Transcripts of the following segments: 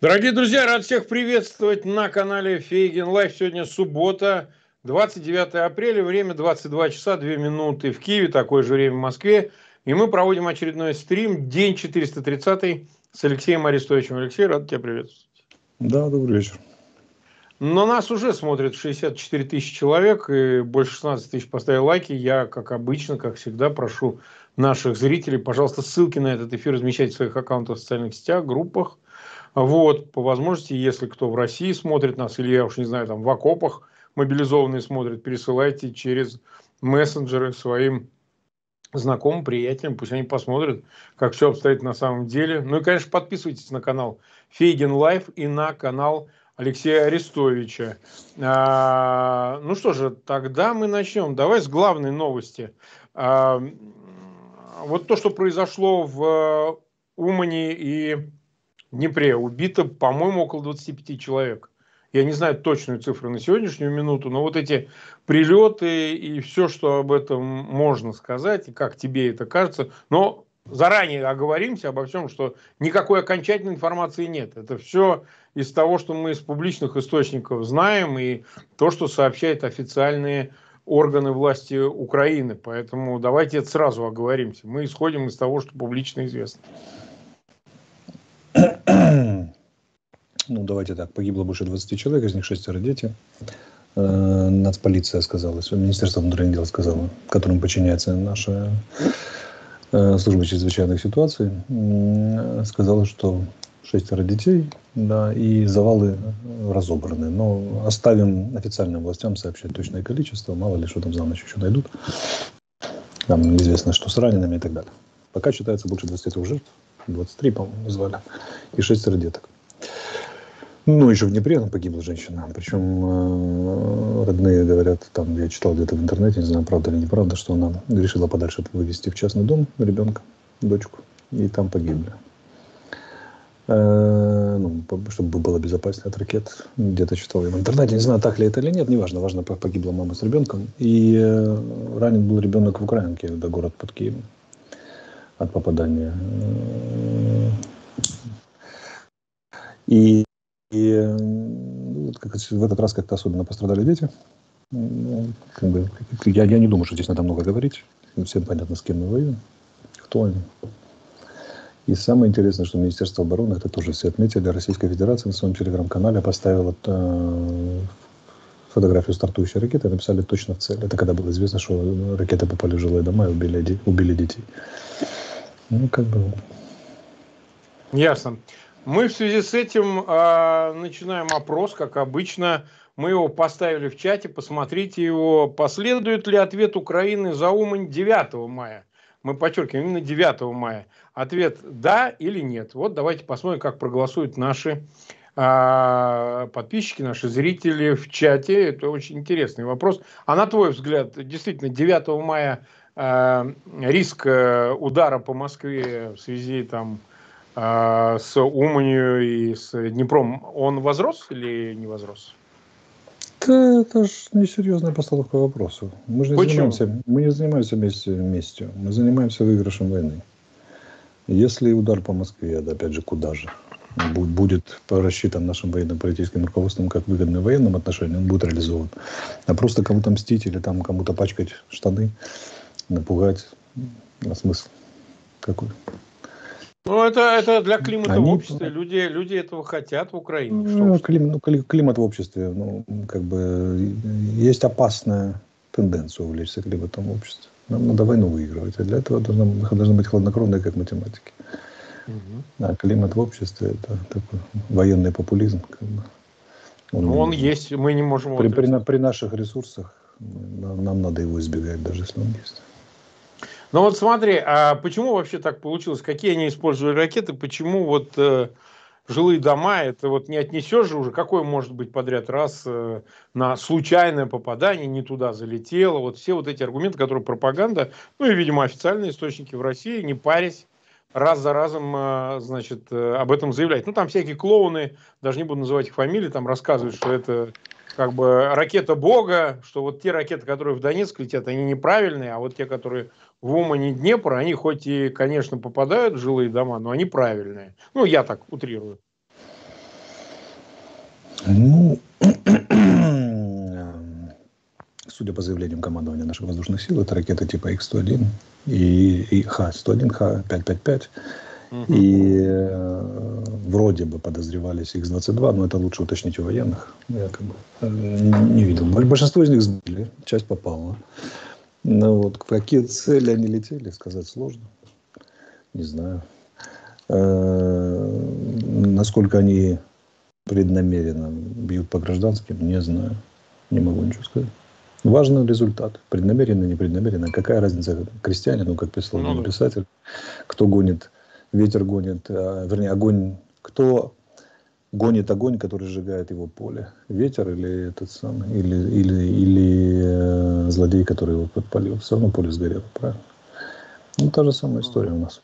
Дорогие друзья, рад всех приветствовать на канале Фейгин Live. Сегодня суббота, 29 апреля, время 22 часа 2 минуты в Киеве, такое же время в Москве. И мы проводим очередной стрим, день 430 с Алексеем Арестовичем. Алексей, рад тебя приветствовать. Да, добрый вечер. Но нас уже смотрят 64 тысячи человек, и больше 16 тысяч поставили лайки. Я, как обычно, как всегда, прошу наших зрителей, пожалуйста, ссылки на этот эфир размещать в своих аккаунтах в социальных сетях, группах – вот, по возможности, если кто в России смотрит нас, или я уж не знаю, там в окопах мобилизованные смотрят, пересылайте через мессенджеры своим знакомым, приятелям, пусть они посмотрят, как все обстоит на самом деле. Ну и, конечно, подписывайтесь на канал Фейгин Live и на канал Алексея Арестовича. А, ну что же, тогда мы начнем. Давай с главной новости. А, вот то, что произошло в Умане и Днепре убито, по-моему, около 25 человек. Я не знаю точную цифру на сегодняшнюю минуту, но вот эти прилеты и все, что об этом можно сказать, и как тебе это кажется, но заранее оговоримся обо всем, что никакой окончательной информации нет. Это все из того, что мы из публичных источников знаем, и то, что сообщают официальные органы власти Украины. Поэтому давайте это сразу оговоримся. Мы исходим из того, что публично известно. Ну, давайте так, погибло больше 20 человек, из них шестеро дети. Э, нацполиция сказала, Министерство внутренних дел сказала, которым подчиняется наша э, служба чрезвычайных ситуаций, сказала, что шестеро детей, да, и завалы разобраны. Но оставим официальным властям сообщать точное количество, мало ли что там за ночь еще найдут. Там неизвестно, что с ранеными и так далее. Пока считается больше 23 жертв, 23, по-моему, назвали, и шестеро деток. Ну, еще в Днепре погибла женщина. Причем э, родные говорят, там я читал где-то в интернете, не знаю, правда или неправда, что она решила подальше вывести в частный дом ребенка, дочку, и там погибли. Э, ну, чтобы было безопаснее от ракет. Где-то читал я в интернете, не знаю, так ли это или нет, неважно, важно, погибла мама с ребенком. И э, ранен был ребенок в Украинке, это город под Киевом, от попадания. И и как, в этот раз как-то особенно пострадали дети. Ну, я, я не думаю, что здесь надо много говорить. Всем понятно, с кем мы воюем, кто они. И самое интересное, что Министерство обороны, это тоже все отметили, Российская Федерация на своем телеграм-канале поставила э, фотографию стартующей ракеты, написали точно в цель. Это когда было известно, что ракеты попали в жилые дома и убили, убили детей. Ну, как бы... Ясно. Мы в связи с этим э, начинаем опрос, как обычно. Мы его поставили в чате, посмотрите его. Последует ли ответ Украины за Умань 9 мая? Мы подчеркиваем, именно 9 мая. Ответ «да» или «нет». Вот давайте посмотрим, как проголосуют наши э, подписчики, наши зрители в чате. Это очень интересный вопрос. А на твой взгляд, действительно, 9 мая э, риск удара по Москве в связи там, а, с Уманью и с Днепром, он возрос или не возрос? Да, это же несерьезная постановка вопроса. Мы же не Почему? занимаемся, мы не занимаемся вместе, местью, мы занимаемся выигрышем войны. Если удар по Москве, да, опять же, куда же, будет рассчитан нашим военно-политическим руководством как выгодный в военном отношении, он будет реализован. А просто кому-то мстить или там кому-то пачкать штаны, напугать, а смысл какой? Ну, это, это для климата Они... в обществе. Люди, люди этого хотят в Украине. Ну, клим, ну, климат в обществе, ну, как бы, есть опасная тенденция увлечься климатом в обществе. Нам надо войну выигрывать, а для этого должны, должны быть хладнокровные, как математики. Угу. А климат в обществе – это такой военный популизм. Как бы. Он, ну, он есть, мы не можем... При, при, при наших ресурсах нам, нам надо его избегать, даже если он есть. Ну вот смотри, а почему вообще так получилось? Какие они использовали ракеты? Почему вот э, жилые дома, это вот не отнесешь же уже, какой может быть подряд раз э, на случайное попадание, не туда залетело, вот все вот эти аргументы, которые пропаганда, ну и, видимо, официальные источники в России, не парясь, раз за разом, э, значит, э, об этом заявляют. Ну, там всякие клоуны, даже не буду называть их фамилии, там рассказывают, что это как бы ракета Бога, что вот те ракеты, которые в Донецк летят, они неправильные, а вот те, которые в Умане Днепр, они хоть и, конечно, попадают в жилые дома, но они правильные. Ну, я так утрирую. Ну, судя по заявлениям командования наших воздушных сил, это ракеты типа Х-101 и, и Х-101, Х-555. Угу. И э, вроде бы подозревались Х-22, но это лучше уточнить у военных. Я как бы э, не видел. Большинство из них сбили, часть попала. Но вот какие цели они летели, сказать сложно. Не знаю. Э, насколько они преднамеренно бьют по гражданским, не знаю. Не могу ничего сказать. Важный результат. Преднамеренно, непреднамеренно. Какая разница крестьянину, как писал ну, писатель, кто гонит, ветер гонит, а, вернее, огонь, кто гонит огонь, который сжигает его поле. Ветер или этот самый, или, или, или э, злодей, который его подпалил. Все равно поле сгорело, правильно? Ну, та же самая история у нас.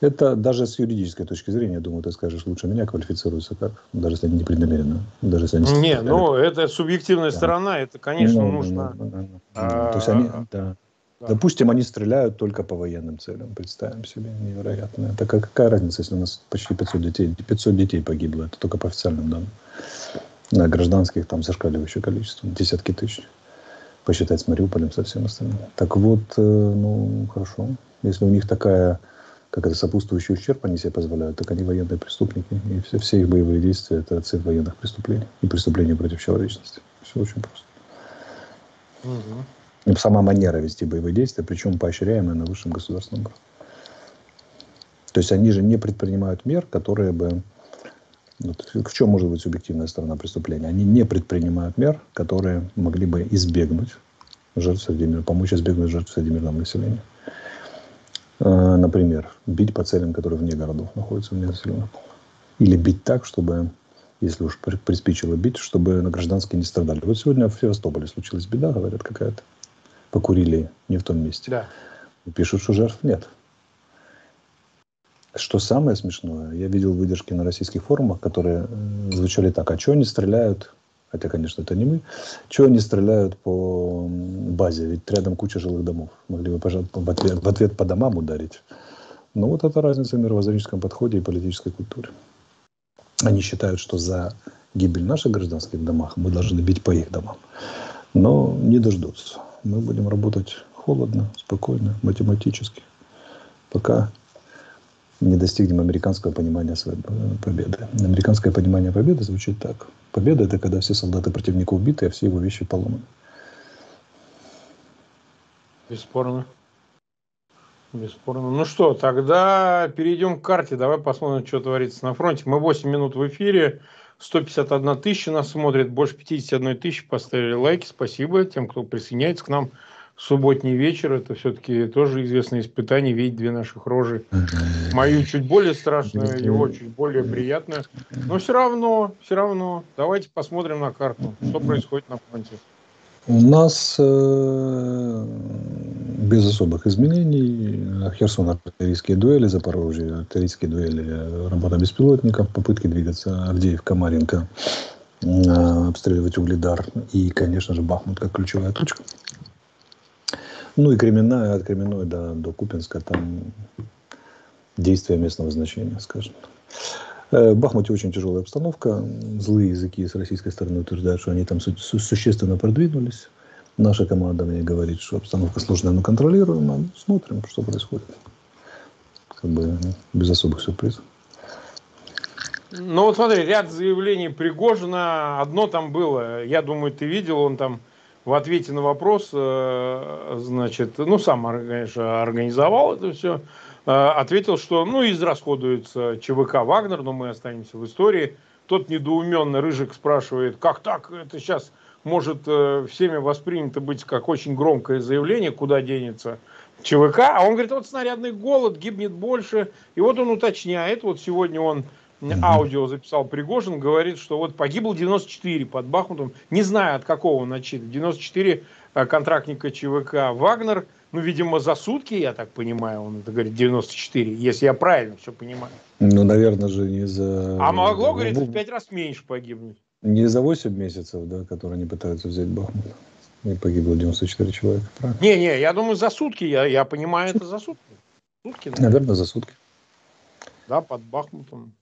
Это даже с юридической точки зрения, думаю, ты скажешь лучше меня, квалифицируется как, даже если они непреднамеренно. Даже если они не, ну это субъективная да. сторона, это, конечно, ну, нужно. Ну, ну, ну, а, То есть они, да. Да. Допустим, они стреляют только по военным целям. Представим себе, невероятно. Это какая разница, если у нас почти 500 детей, 500 детей погибло, это только по официальным данным. На гражданских там зашкаливающее количество, десятки тысяч. Посчитать с Мариуполем, со всем остальным. Так вот, э, ну, хорошо. Если у них такая как это сопутствующий ущерб они себе позволяют, так они военные преступники. И все, все их боевые действия – это цель военных преступлений и преступления против человечности. Все очень просто. Угу. И сама манера вести боевые действия, причем поощряемая на высшем государственном уровне. То есть они же не предпринимают мер, которые бы... Вот, в чем может быть субъективная сторона преступления? Они не предпринимают мер, которые могли бы избегнуть жертв среди мира, помочь избегнуть жертв среди мирного населения. Э, например, бить по целям, которые вне городов находятся, вне населенных. Или бить так, чтобы, если уж приспичило бить, чтобы на гражданские не страдали. Вот сегодня в Севастополе случилась беда, говорят, какая-то. Покурили не в том месте. Да. Пишут, что жертв нет. Что самое смешное, я видел выдержки на российских форумах, которые э, звучали так, а что они стреляют хотя, конечно, это не мы, чего они стреляют по базе, ведь рядом куча жилых домов. Могли бы, пожалуйста, в ответ, в ответ по домам ударить. Но вот это разница в мировоззренческом подходе и политической культуре. Они считают, что за гибель наших гражданских домах мы должны бить по их домам. Но не дождутся. Мы будем работать холодно, спокойно, математически, пока не достигнем американского понимания своей победы. Американское понимание победы звучит так. Победа – это когда все солдаты противника убиты, а все его вещи поломаны. Бесспорно. Бесспорно. Ну что, тогда перейдем к карте. Давай посмотрим, что творится на фронте. Мы 8 минут в эфире. 151 тысяча нас смотрит. Больше 51 тысячи поставили лайки. Спасибо тем, кто присоединяется к нам субботний вечер. Это все-таки тоже известное испытание, видеть две наших рожи. Мою чуть более страшную, его чуть более приятную. Но все равно, все равно. Давайте посмотрим на карту, что происходит на фронте. У нас э, без особых изменений. Херсон артиллерийские дуэли, Запорожье артиллерийские дуэли, работа беспилотников, попытки двигаться Авдеевка, Маринка, э, обстреливать Угледар и, конечно же, Бахмут как ключевая точка. Ну и Кременная, от Кременной до, до Купинска, там действия местного значения, скажем. Э, в Бахмуте очень тяжелая обстановка. Злые языки с российской стороны утверждают, что они там су- существенно продвинулись. Наша команда мне говорит, что обстановка сложная, но контролируемая. Смотрим, что происходит. Как бы без особых сюрпризов. Ну вот смотри, ряд заявлений Пригожина. Одно там было, я думаю, ты видел, он там в ответе на вопрос, э, значит, ну, сам, конечно, организовал это все, э, ответил, что, ну, израсходуется ЧВК «Вагнер», но мы останемся в истории. Тот недоуменно Рыжик спрашивает, как так, это сейчас может э, всеми воспринято быть как очень громкое заявление, куда денется ЧВК, а он говорит, вот снарядный голод, гибнет больше, и вот он уточняет, вот сегодня он аудио записал Пригожин, говорит, что вот погибло 94 под Бахмутом, не знаю от какого отчитывает, 94 контрактника ЧВК «Вагнер», ну, видимо, за сутки, я так понимаю, он это говорит 94, если я правильно все понимаю. Ну, наверное же, не за... А могло, говорит, в пять раз меньше погибнуть. Не за 8 месяцев, да, которые они пытаются взять Бахмут. И погибло 94 человека, правильно? Не-не, я думаю, за сутки, я, я понимаю, это за сутки. Сутки, наверное. наверное, за сутки. Да, под Бахмутом.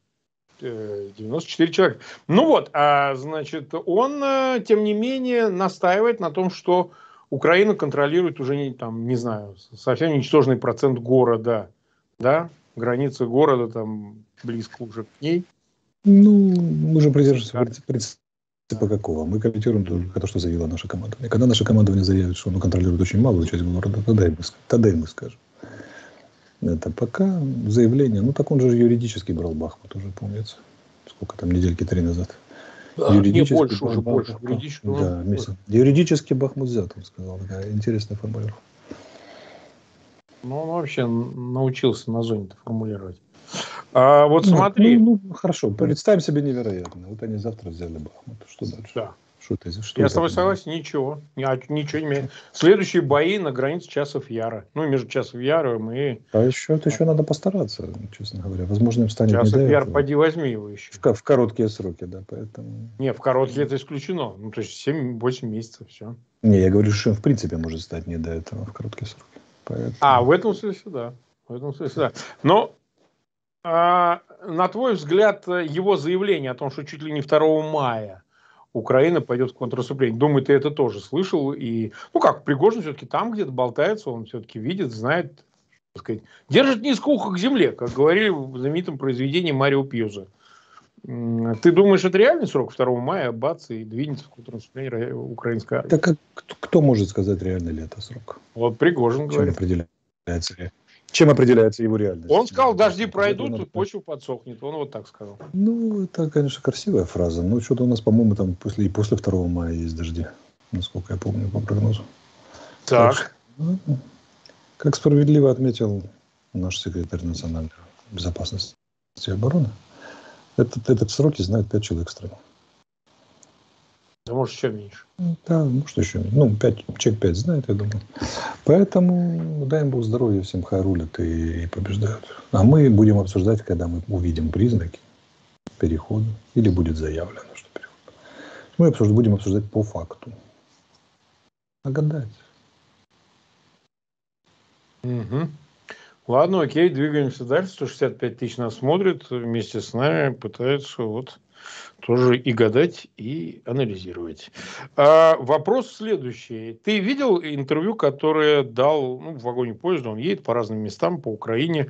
94 человека. Ну вот, а, значит, он, э, тем не менее, настаивает на том, что Украина контролирует уже, не, там, не знаю, совсем ничтожный процент города, да, границы города там близко уже к ней. Ну, мы же придерживаемся принципа какого? Мы комментируем только то, что заявила наша команда. И когда наша командование заявит, что оно контролирует очень малую часть города, тогда и мы, тогда и мы скажем. Это пока заявление. Ну, так он же юридически брал Бахмут уже, помнится. Сколько там, недельки три назад. Юридически не больше, уже больше. Юридически, да, месяц. юридически Бахмут взят, он сказал. Такая интересная формулировка. Ну, он вообще научился на зоне формулировать. А вот ну, смотри. Ну, ну, хорошо, представим себе невероятно. Вот они завтра взяли Бахмут. Что дальше? Да. Что это, что Я с тобой согласен, ничего. Ничего не меняет. Следующие бои на границе часов Яра. Ну, между часов Яром и... А еще, это еще надо постараться, честно говоря. Возможно, им станет часов не Яр, поди возьми его еще. В, в короткие сроки, да, поэтому... Не, в короткие это исключено. Ну, то есть 7-8 месяцев, все. Не, я говорю, что им в принципе может стать не до этого в короткие сроки. Поэтому... А, в этом смысле, да. В этом смысле, да. Но а, на твой взгляд, его заявление о том, что чуть ли не 2 мая Украина пойдет в контрнаступление. Думаю, ты это тоже слышал. И, ну как, Пригожин все-таки там где-то болтается, он все-таки видит, знает, так сказать, держит низко ухо к земле, как говорили в знаменитом произведении Марио Пьюза. Ты думаешь, это реальный срок 2 мая, бац, и двинется в контрнаступление украинской армии? Так как, кто может сказать, реальный ли это срок? Вот Пригожин Чем говорит. определяется чем определяется его реальность? Он сказал, дожди пройдут, и почва подсохнет. Он вот так сказал. Ну, это, конечно, красивая фраза. Но что-то у нас, по-моему, там после, и после 2 мая есть дожди. Насколько я помню по прогнозу. Так. так ну, как справедливо отметил наш секретарь национальной безопасности и обороны, этот, этот сроки знает пять человек. Да может еще меньше. Да, может еще меньше. Ну, 5, человек 5 знает, я думаю. Поэтому дай им Бог здоровья, всем хайрулят и, и побеждают. А мы будем обсуждать, когда мы увидим признаки перехода или будет заявлено, что переход. Мы обсужд, будем обсуждать по факту. А гадать. Угу. Ладно, окей, двигаемся дальше. 165 тысяч нас смотрит вместе с нами, пытаются вот тоже и гадать, и анализировать. А, вопрос следующий. Ты видел интервью, которое дал ну, в вагоне поезда, он едет по разным местам по Украине,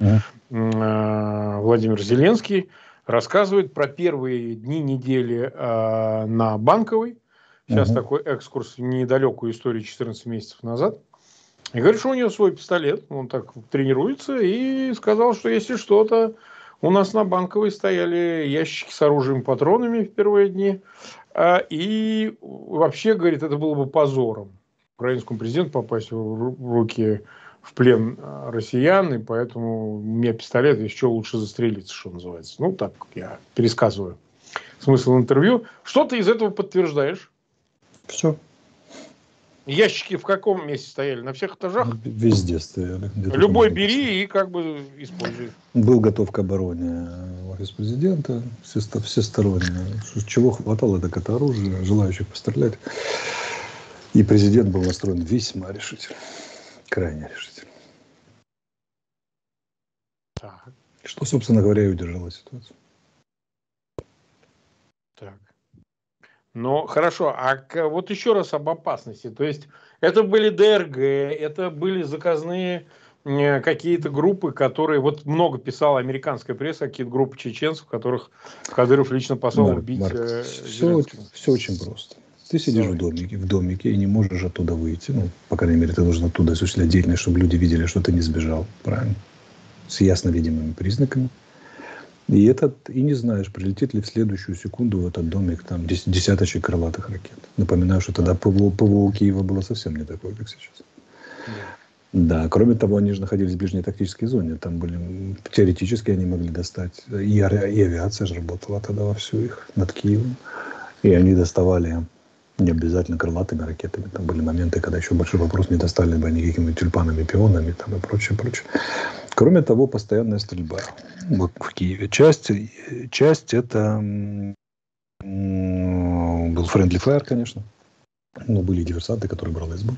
mm. Владимир Зеленский рассказывает про первые дни недели а, на Банковой. Сейчас mm-hmm. такой экскурс в недалекую историю 14 месяцев назад. И говорит, что у него свой пистолет, он так тренируется, и сказал, что если что-то у нас на Банковой стояли ящики с оружием патронами в первые дни. А, и вообще, говорит, это было бы позором украинскому президенту попасть в руки в плен а, россиян, и поэтому у меня пистолет, еще лучше застрелиться, что называется. Ну, так я пересказываю смысл интервью. Что ты из этого подтверждаешь? Все. Ящики в каком месте стояли? На всех этажах? Везде стояли. Любой бери и как бы используй. Был готов к обороне офис президента, все, всесторонне. Чего хватало, так это оружие, желающих пострелять. И президент был настроен весьма решительно. Крайне решительно. Так. Что, собственно говоря, и удержало ситуацию. Так. Ну, хорошо. А вот еще раз об опасности. То есть, это были ДРГ, это были заказные какие-то группы, которые... Вот много писала американская пресса, какие-то группы чеченцев, которых Кадыров лично послал Марк, убить. Марк, э, все, все очень просто. Ты сидишь Давай. в домике, в домике и не можешь оттуда выйти. Ну, по крайней мере, ты должен оттуда осуществлять деятельность, чтобы люди видели, что ты не сбежал. Правильно? С ясно видимыми признаками. И, этот, и не знаешь, прилетит ли в следующую секунду в этот домик там десяточек крылатых ракет. Напоминаю, что тогда ПВО, ПВО Киева было совсем не такое, как сейчас. Да. кроме того, они же находились в ближней тактической зоне. Там были, теоретически они могли достать, и, и авиация же работала тогда во всю их над Киевом. И они доставали не обязательно крылатыми ракетами. Там были моменты, когда еще большой вопрос, не достали бы они какими-то тюльпанами, пионами там и прочее, прочее. Кроме того, постоянная стрельба в Киеве. Часть, часть это был friendly fire, конечно. ну, были диверсанты, которые брали СБУ.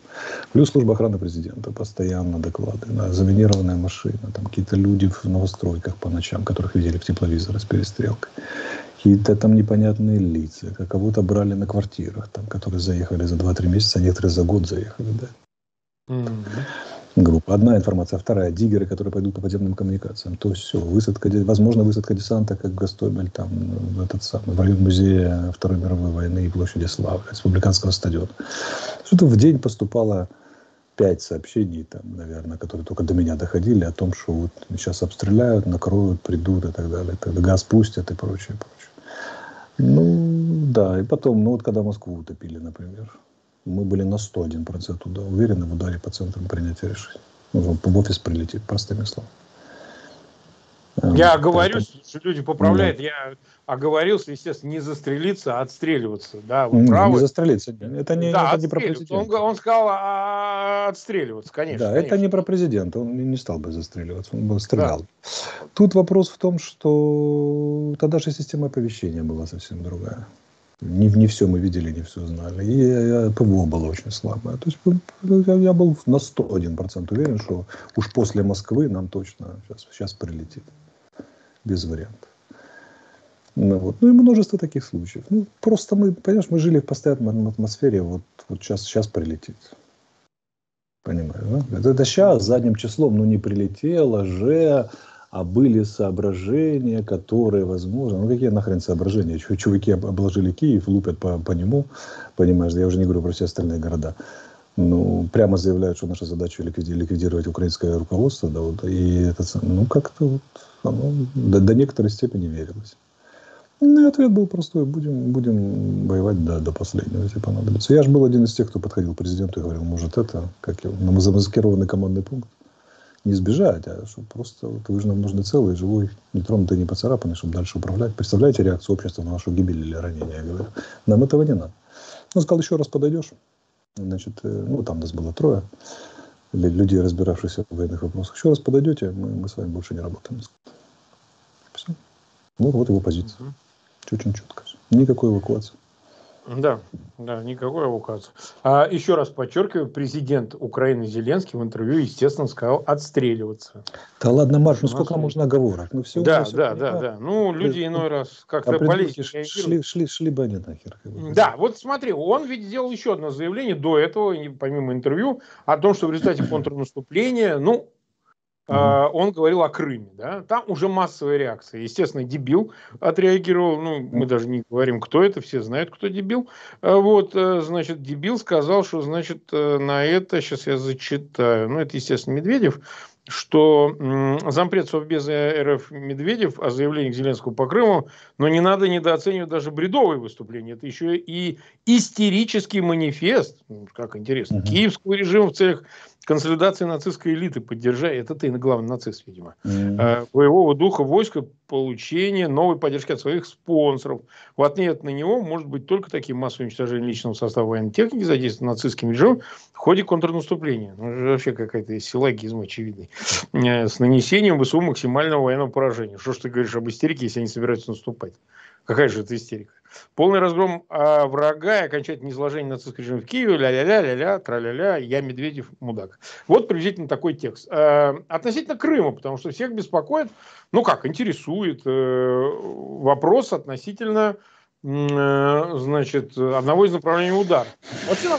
Плюс служба охраны президента, постоянно доклады, да, заминированная машина, там какие-то люди в новостройках по ночам, которых видели в тепловизорах с перестрелкой. Какие-то там непонятные лица, кого-то брали на квартирах, там, которые заехали за 2-3 месяца, а некоторые за год заехали, да. Mm-hmm группа. Одна информация, вторая диггеры, которые пойдут по подземным коммуникациям. То есть все, высадка, возможно, высадка десанта, как Гастомель, там, в этот самый, в район Второй мировой войны и площади Славы, республиканского стадиона. Что-то в день поступало пять сообщений, там, наверное, которые только до меня доходили, о том, что вот сейчас обстреляют, накроют, придут и так далее. Далее. Газ пустят и прочее, прочее. Ну, да, и потом, ну вот когда Москву утопили, например, мы были на 101% туда уверены в ударе по центрам принятия решений. Ну, в офис прилетит, простыми словами. Я оговорюсь, что люди поправляют, да. я оговорился, естественно, не застрелиться, а отстреливаться. Да, вы правы. Не застрелиться. Это не, да, это не про президента. Он, он сказал а, отстреливаться, конечно. Да, конечно. это не про президента, он не стал бы застреливаться, он бы стрелял. Да. Тут вопрос в том, что тогда же система оповещения была совсем другая. Не, не все мы видели, не все знали. И я, ПВО было очень слабое. То есть я, я был на 101% уверен, что уж после Москвы нам точно сейчас, сейчас прилетит. Без вариантов. Ну, вот. ну и множество таких случаев. Ну, просто мы, понимаешь, мы жили в постоянной атмосфере, вот, вот сейчас, сейчас прилетит. Понимаю, да? Это, это сейчас задним числом, ну не прилетело же, а были соображения, которые, возможно, ну какие нахрен соображения, чуваки обложили Киев, лупят по, по нему, понимаешь, я уже не говорю про все остальные города, ну, прямо заявляют, что наша задача ликвидировать украинское руководство, да, вот, и это, ну, как-то вот оно до, до некоторой степени верилось. Ну, и ответ был простой. Будем, будем воевать до, до последнего, если понадобится. Я же был один из тех, кто подходил к президенту и говорил, может, это, как его, замаскированный командный пункт не сбежать, а чтобы просто вот, вы же нам нужны целый, живой, не тронутый, не поцарапанный, чтобы дальше управлять. Представляете реакцию общества на нашу гибель или ранение? Я говорю, нам этого не надо. Он сказал, еще раз подойдешь. Значит, э, ну, там нас было трое людей, разбиравшихся в военных вопросах. Еще раз подойдете, мы, мы с вами больше не работаем. Все. Вот, вот его позиция. Очень четко. Никакой эвакуации. Да, да, никакой эвакуации. А еще раз подчеркиваю, президент Украины Зеленский в интервью, естественно, сказал отстреливаться. Да ладно, Марк, ну сколько можно оговорок? Ну, все да, да, да, да. Ну, люди иной раз как-то а политики шли, шли, шли бы они нахер. Да, вот смотри, он ведь сделал еще одно заявление до этого, помимо интервью, о том, что в результате контрнаступления, ну, Uh-huh. Он говорил о Крыме, да, там уже массовая реакция. Естественно, дебил отреагировал, ну, мы даже не говорим, кто это, все знают, кто дебил. А вот, э, значит, дебил сказал, что, значит, э, на это, сейчас я зачитаю, ну, это, естественно, Медведев, что зампред Совбеза РФ Медведев о заявлениях Зеленского по Крыму, но не надо недооценивать даже бредовые выступления. Это еще и истерический манифест, как интересно, угу. киевского режима в целях консолидации нацистской элиты, поддержая, это ты, главный нацист, видимо, mm-hmm. боевого духа войска, получение новой поддержки от своих спонсоров. В ответ на него может быть только таким массовым уничтожением личного состава военной техники, задействованным нацистским режимом в ходе контрнаступления. Ну, вообще какая-то силогизм очевидный. Э, с нанесением ВСУ максимального военного поражения. Что ж ты говоришь об истерике, если они собираются наступать? Какая же это истерика? Полный разгром а, врага и окончательное изложение нацистского режима в Киеве, ля-ля-ля, ля-ля, тра-ля-ля, я Медведев мудак. Вот приблизительно такой текст. А, относительно Крыма, потому что всех беспокоит, ну как, интересует э, вопрос относительно э, значит, одного из направлений удара. Вообще,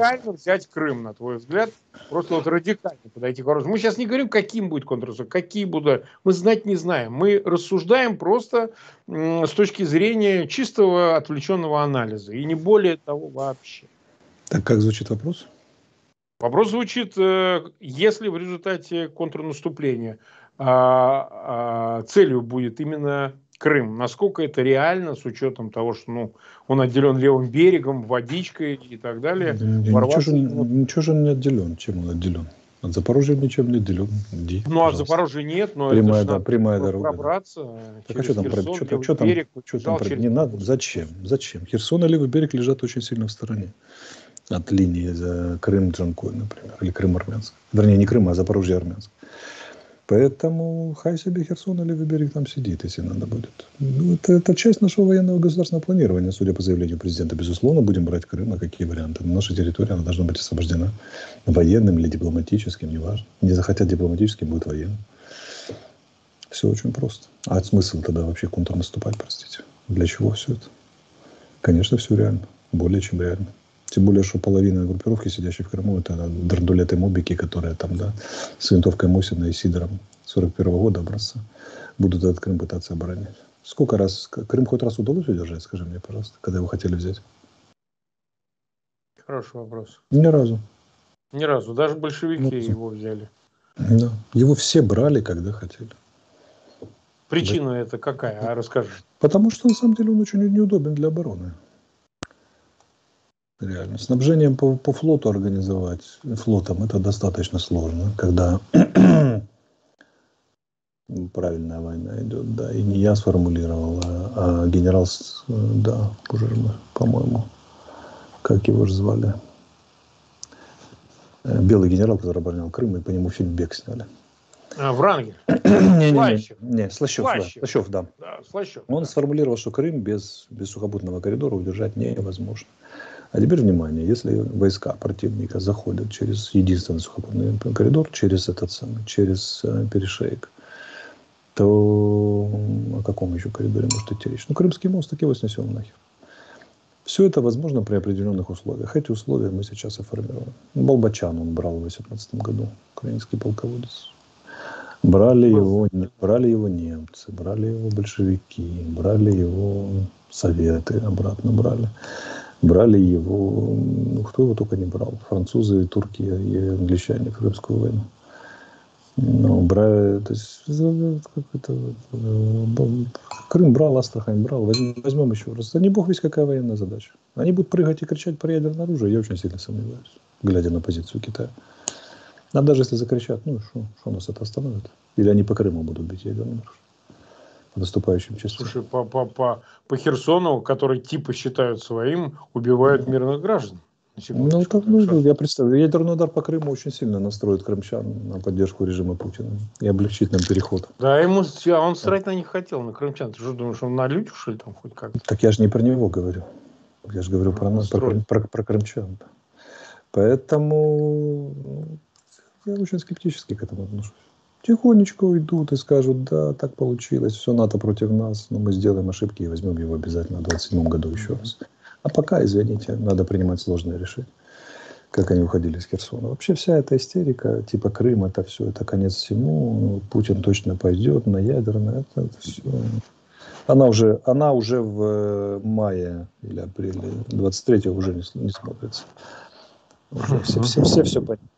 радикально взять Крым, на твой взгляд? Просто вот радикально подойти к вопросу. Мы сейчас не говорим, каким будет контрнаступление, какие будут. Мы знать не знаем. Мы рассуждаем просто с точки зрения чистого отвлеченного анализа. И не более того вообще. Так как звучит вопрос? Вопрос звучит, э, если в результате контрнаступления а, а, целью будет именно Крым. Насколько это реально с учетом того, что ну, он отделен левым берегом, водичкой и так далее. Да, ничего, же, ничего же он не отделен. Чем он отделен? От Запорожья ничем не отделен. Иди, ну, пожалуйста. от Запорожья нет, но прямая, это да, прямая дорога. Пробраться так, а что там, Херсон, что, что, что там, берег, что там не надо? Зачем? Зачем? Херсон и левый берег лежат очень сильно в стороне от линии за Крым-Джанкой, например, или Крым-Армянск. Вернее, не Крым, а Запорожье-Армянск. Поэтому хай себе Херсон или Выберег там сидит, если надо будет. Ну, это, это часть нашего военного государственного планирования, судя по заявлению президента. Безусловно, будем брать Крым, а какие варианты? Наша территория она должна быть освобождена военным или дипломатическим, неважно. Не захотят дипломатическим, будет военным. Все очень просто. А смысл тогда вообще контрнаступать, простите? Для чего все это? Конечно, все реально. Более чем реально. Тем более, что половина группировки, сидящей в Крыму, это драндулеты мобики, которые там, да, с винтовкой Мосина и Сидором 41 года образца будут этот Крым пытаться оборонять. Сколько раз, Крым хоть раз удалось удержать, скажи мне, пожалуйста, когда его хотели взять? Хороший вопрос. Ни разу. Ни разу. Даже большевики ну, его взяли. Да. Его все брали, когда хотели. Причина да. это какая? А расскажи. Потому что, на самом деле, он очень неудобен для обороны. Реально. Снабжением по, по флоту организовать, флотом, это достаточно сложно, когда правильная война идет, да, и не я сформулировал, а, а генерал, да, уже мы, по-моему, как его же звали, э, белый генерал, который оборонял Крым, и по нему фильм «Бег» сняли. А, Врангель. не, не, не, не, Слащев, Слащев. Да, Слащев, да. да Слащев, Он да. сформулировал, что Крым без, без сухопутного коридора удержать невозможно. А теперь внимание, если войска противника заходят через единственный сухопутный коридор, через этот самый, через э, перешейк, то о каком еще коридоре может идти речь? Ну, Крымский мост так его снесем нахер. Все это возможно при определенных условиях. Эти условия мы сейчас и формируем. Балбачан он брал в 2018 году, украинский полководец. Брали его, брали его немцы, брали его большевики, брали его советы, обратно брали брали его, ну, кто его только не брал, французы, турки и англичане в Крымскую войну. Ну, брали, то есть, как это, э, Крым брал, Астрахань брал, возьмем, еще раз. Да не бог весь какая военная задача. Они будут прыгать и кричать про ядерное оружие, я очень сильно сомневаюсь, глядя на позицию Китая. А даже если закричат, ну что, что нас это остановит? Или они по Крыму будут бить ядерным оружием? По наступающим частям. Слушай, по, по, по, по Херсону, который типа считают своим, убивают мирных граждан. Ну, так, ну, я представляю, ядерный удар по Крыму очень сильно настроит крымчан на поддержку режима Путина и облегчит нам переход. Да, ему, а он срать на них хотел, на крымчан. Ты что думаешь, он на людях, что ли, там хоть как-то? Так я же не про него говорю. Я же говорю про, нас, про, про, про крымчан. Поэтому ну, я очень скептически к этому отношусь тихонечко уйдут и скажут, да, так получилось, все НАТО против нас, но мы сделаем ошибки и возьмем его обязательно в 27 году еще раз. А пока, извините, надо принимать сложные решения, как они уходили из Херсона. Вообще вся эта истерика, типа Крым, это все, это конец всему, Путин точно пойдет на ядерное, это, это все. Она уже, она уже в э, мае или апреле 23 уже не, не смотрится. Уже все, все, все, все понятно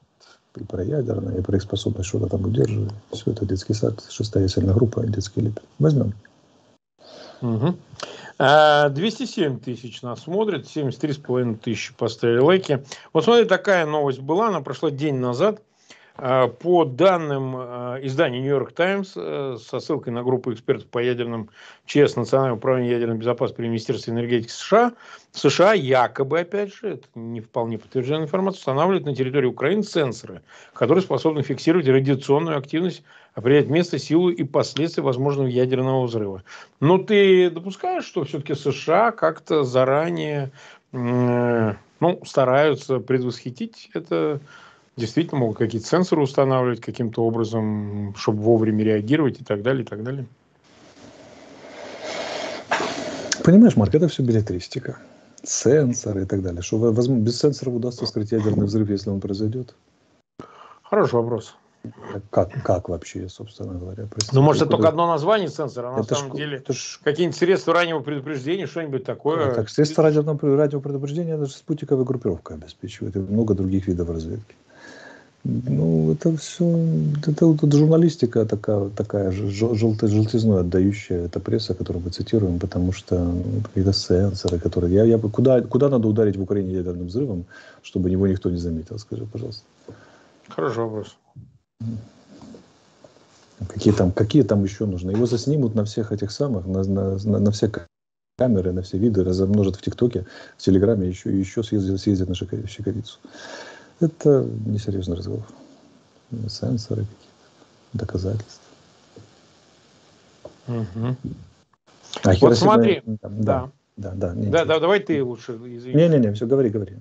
и про ядерное, и про их способность что-то там удерживать. Все это детский сад, шестая сильная группа, детский лепет. Возьмем. Угу. 207 тысяч нас смотрит, 73,5 тысячи поставили лайки. Вот смотри, такая новость была, она прошла день назад. А, по данным а, издания Нью-Йорк Таймс, э, со ссылкой на группу экспертов по ядерным ЧС Национального управления ядерной безопасности при Министерстве энергетики США, США якобы, опять же, это не вполне подтвержденная информация, устанавливают на территории Украины сенсоры, которые способны фиксировать радиационную активность, определять место, силу и последствия возможного ядерного взрыва. Но ты допускаешь, что все-таки США как-то заранее э, ну, стараются предвосхитить это действительно могут какие-то сенсоры устанавливать каким-то образом, чтобы вовремя реагировать и так далее, и так далее. Понимаешь, Марк, это все билетристика. Сенсоры и так далее. Что возможно, без сенсоров удастся скрыть ядерный взрыв, если он произойдет? Хороший вопрос. Как, как вообще, собственно говоря? Простите, ну, может, это только одно название сенсора, а на это самом ж, деле ж... какие-нибудь средства раннего предупреждения, что-нибудь такое. А, так, средства раннего предупреждения даже спутниковая группировка обеспечивает, и много других видов разведки. Ну, это все, это, это журналистика такая, такая желтый, желтизной отдающая, это пресса, которую мы цитируем, потому что ну, какие-то сенсоры, которые... Я, я, куда, куда надо ударить в Украине ядерным взрывом, чтобы его никто не заметил, скажи, пожалуйста. Хороший вопрос. Какие там, какие там еще нужны? Его заснимут на всех этих самых, на, на, на, на все камеры, на все виды, размножат в ТикТоке, в Телеграме, еще, еще съездят, съездят на Щекорицу. Это несерьезный разговор. Сенсоры какие-то. доказательств. Угу. А вот смотри, да, да, да, да, да, да, давай ты лучше. Не-не-не, все, говори, говори.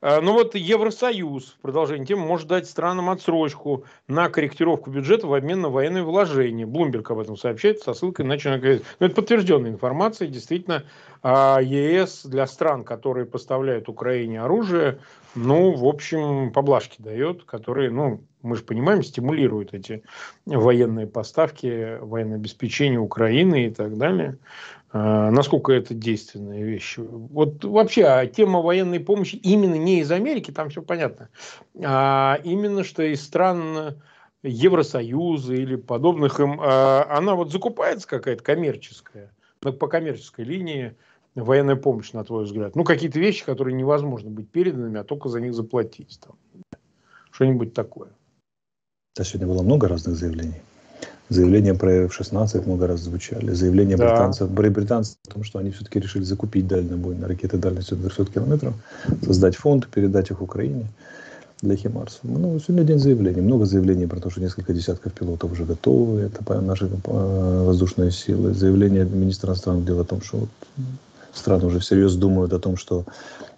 Ну вот Евросоюз, в продолжение темы, может дать странам отсрочку на корректировку бюджета в обмен на военные вложения. Блумберг об этом сообщает со ссылкой на Ну, это подтвержденная информация. Действительно, а, ЕС для стран, которые поставляют Украине оружие, ну, в общем, поблажки дает, которые, ну, мы же понимаем, стимулируют эти военные поставки, военное обеспечение Украины и так далее. А, насколько это действенная вещь. Вот вообще а тема военной помощи именно не из Америки, там все понятно, а именно что из стран Евросоюза или подобных им, а, она вот закупается какая-то коммерческая, по коммерческой линии военная помощь, на твой взгляд? Ну, какие-то вещи, которые невозможно быть переданными, а только за них заплатить. Там. Что-нибудь такое. Да, сегодня было много разных заявлений. Заявления про F-16 много раз звучали. Заявления да. британцев, британцев о том, что они все-таки решили закупить дальнобойные ракеты дальностью 200 километров, создать фонд, передать их Украине для Химарса. Ну, сегодня день заявлений. Много заявлений про то, что несколько десятков пилотов уже готовы. Это наши э, воздушные силы. Заявление министра иностранных дел о том, что вот страны уже всерьез думают о том, что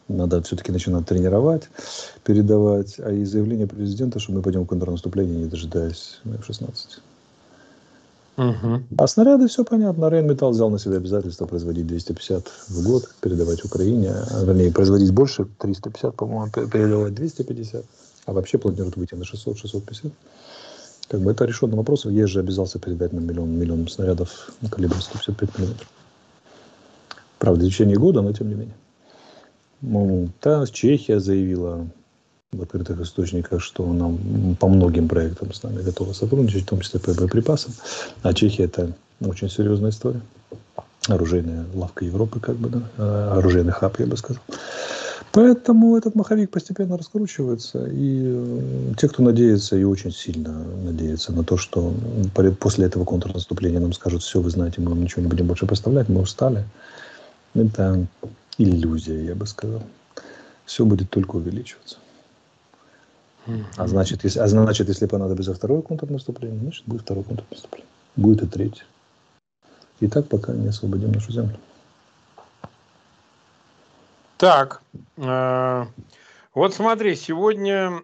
надо все-таки начинать тренировать, передавать. А и заявление президента, что мы пойдем в контрнаступление, не дожидаясь F-16. А снаряды все понятно. Рейнметалл взял на себя обязательство производить 250 в год, передавать Украине. Вернее, производить больше, 350, по-моему, передавать 250. А вообще планируют выйти на 600-650. Как бы это решенный вопрос. Есть же обязался передать нам миллион, миллион снарядов на калибр 155 миллиметров. Правда, в течение года, но тем не менее. Ну, та Чехия заявила в открытых источниках, что она по многим проектам с нами готова сотрудничать, в том числе по боеприпасам. А Чехия это очень серьезная история. Оружейная лавка Европы, как бы, да, а, оружейный хаб, я бы сказал. Поэтому этот маховик постепенно раскручивается. И э, те, кто надеется и очень сильно надеется на то, что после этого контрнаступления нам скажут, все, вы знаете, мы вам ничего не будем больше поставлять, мы устали. Это иллюзия, я бы сказал. Все будет только увеличиваться. А значит, если, а значит, если понадобится второе контрнаступление, значит, будет второе контрнаступление. Будет и третье. И так пока не освободим нашу землю. Так, э, вот смотри, сегодня